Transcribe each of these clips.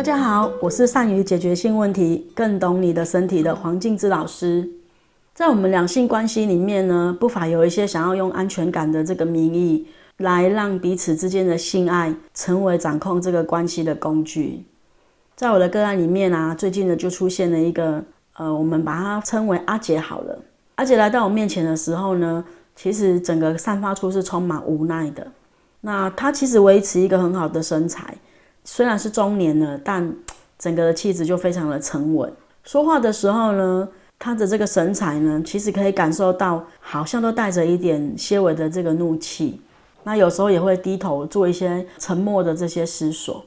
大家好，我是善于解决性问题、更懂你的身体的黄静之老师。在我们两性关系里面呢，不乏有一些想要用安全感的这个名义，来让彼此之间的性爱成为掌控这个关系的工具。在我的个案里面啊，最近呢就出现了一个，呃，我们把它称为阿姐好了。阿姐来到我面前的时候呢，其实整个散发出是充满无奈的。那她其实维持一个很好的身材。虽然是中年了，但整个的气质就非常的沉稳。说话的时候呢，他的这个神采呢，其实可以感受到，好像都带着一点些微的这个怒气。那有时候也会低头做一些沉默的这些思索，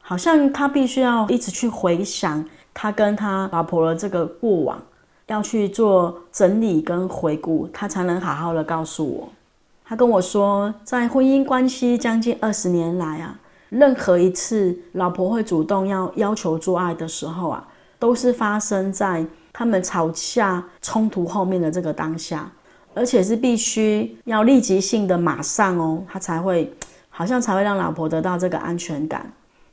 好像他必须要一直去回想他跟他老婆的这个过往，要去做整理跟回顾，他才能好好的告诉我。他跟我说，在婚姻关系将近二十年来啊。任何一次老婆会主动要要求做爱的时候啊，都是发生在他们吵架冲突后面的这个当下，而且是必须要立即性的马上哦，他才会好像才会让老婆得到这个安全感。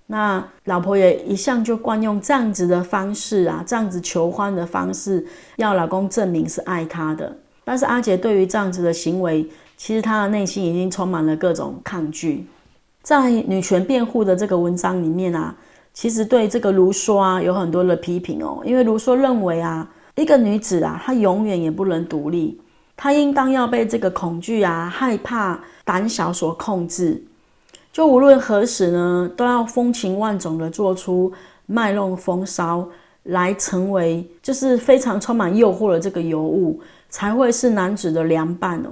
那老婆也一向就惯用这样子的方式啊，这样子求欢的方式，要老公证明是爱她的。但是阿杰对于这样子的行为，其实他的内心已经充满了各种抗拒。在女权辩护的这个文章里面啊，其实对这个卢梭啊有很多的批评哦。因为卢梭认为啊，一个女子啊，她永远也不能独立，她应当要被这个恐惧啊、害怕、胆小所控制。就无论何时呢，都要风情万种的做出卖弄风骚，来成为就是非常充满诱惑的这个尤物，才会是男子的良伴哦。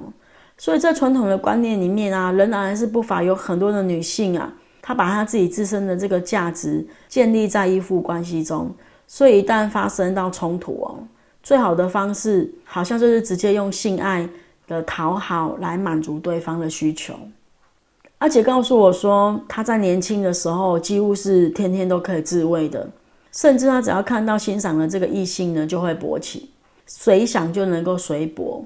所以在传统的观念里面啊，仍然还是不乏有很多的女性啊，她把她自己自身的这个价值建立在依附关系中。所以一旦发生到冲突哦，最好的方式好像就是直接用性爱的讨好来满足对方的需求。而且告诉我说，她在年轻的时候几乎是天天都可以自慰的，甚至她只要看到欣赏的这个异性呢，就会勃起，随想就能够随勃。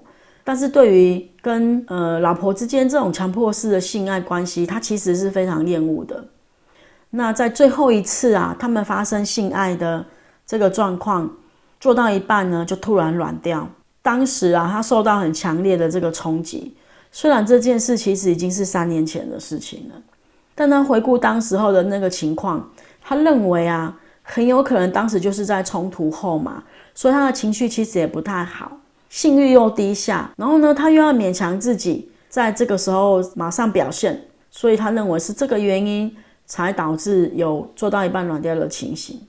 但是对于跟呃老婆之间这种强迫式的性爱关系，他其实是非常厌恶的。那在最后一次啊，他们发生性爱的这个状况，做到一半呢，就突然软掉。当时啊，他受到很强烈的这个冲击。虽然这件事其实已经是三年前的事情了，但他回顾当时候的那个情况，他认为啊，很有可能当时就是在冲突后嘛，所以他的情绪其实也不太好。性欲又低下，然后呢，他又要勉强自己在这个时候马上表现，所以他认为是这个原因才导致有做到一半软掉的情形。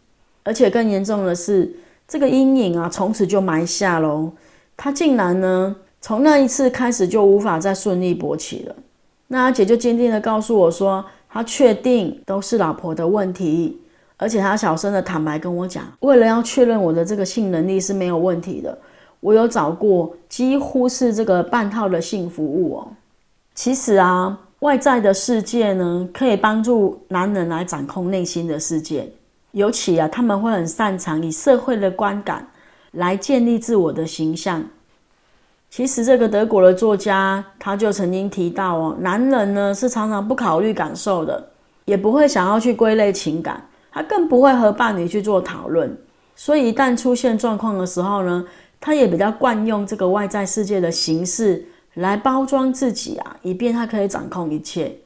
而且更严重的是，这个阴影啊，从此就埋下喽。他竟然呢，从那一次开始就无法再顺利勃起了。那阿姐就坚定的告诉我说，她确定都是老婆的问题，而且她小声的坦白跟我讲，为了要确认我的这个性能力是没有问题的。我有找过，几乎是这个半套的性服务哦。其实啊，外在的世界呢，可以帮助男人来掌控内心的世界。尤其啊，他们会很擅长以社会的观感来建立自我的形象。其实这个德国的作家他就曾经提到哦，男人呢是常常不考虑感受的，也不会想要去归类情感，他更不会和伴侣去做讨论。所以一旦出现状况的时候呢，他也比较惯用这个外在世界的形式来包装自己啊，以便他可以掌控一切。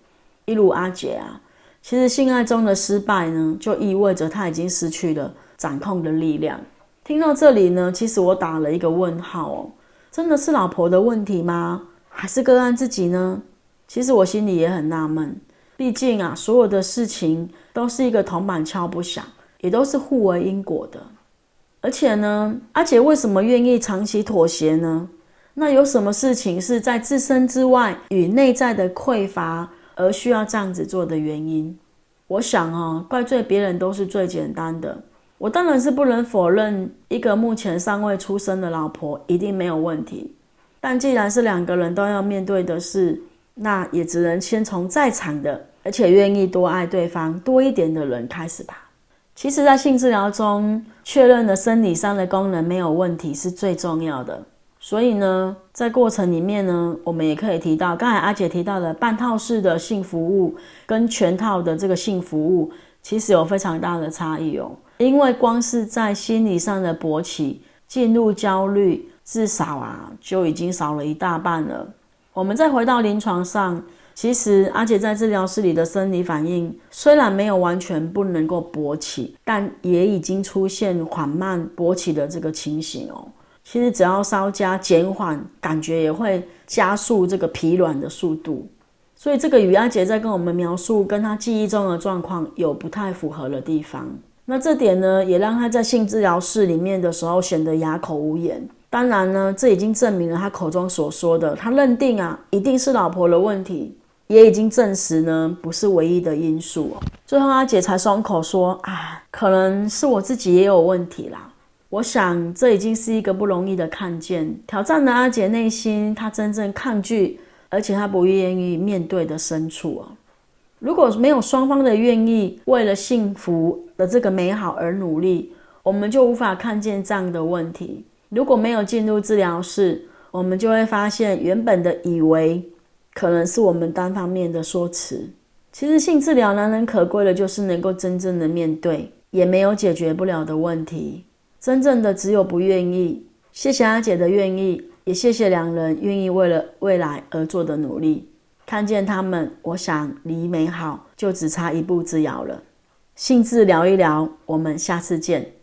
一如阿杰啊，其实性爱中的失败呢，就意味着他已经失去了掌控的力量。听到这里呢，其实我打了一个问号哦，真的是老婆的问题吗？还是个案自己呢？其实我心里也很纳闷，毕竟啊，所有的事情都是一个铜板敲不响，也都是互为因果的。而且呢，阿杰为什么愿意长期妥协呢？那有什么事情是在自身之外与内在的匮乏而需要这样子做的原因？我想啊，怪罪别人都是最简单的。我当然是不能否认一个目前尚未出生的老婆一定没有问题。但既然是两个人都要面对的事，那也只能先从在场的而且愿意多爱对方多一点的人开始吧。其实，在性治疗中，确认的生理上的功能没有问题是最重要的。所以呢，在过程里面呢，我们也可以提到刚才阿姐提到的半套式的性服务跟全套的这个性服务，其实有非常大的差异哦。因为光是在心理上的勃起，进入焦虑，至少啊就已经少了一大半了。我们再回到临床上，其实阿姐在治疗室里的生理反应虽然没有完全不能够勃起，但也已经出现缓慢勃起的这个情形哦。其实只要稍加减缓，感觉也会加速这个疲软的速度。所以这个与阿杰在跟我们描述跟他记忆中的状况有不太符合的地方。那这点呢，也让他在性治疗室里面的时候显得哑口无言。当然呢，这已经证明了他口中所说的，他认定啊一定是老婆的问题，也已经证实呢不是唯一的因素哦。最后阿姐才松口说：“啊，可能是我自己也有问题啦。”我想这已经是一个不容易的看见，挑战了阿姐内心她真正抗拒。而且她不愿意面对的深处哦，如果没有双方的愿意为了幸福的这个美好而努力，我们就无法看见这样的问题。如果没有进入治疗室，我们就会发现原本的以为可能是我们单方面的说辞。其实性治疗难能可贵的就是能够真正的面对，也没有解决不了的问题。真正的只有不愿意。谢谢阿姐的愿意。也谢谢两人愿意为了未来而做的努力，看见他们，我想离美好就只差一步之遥了。性治聊一聊，我们下次见。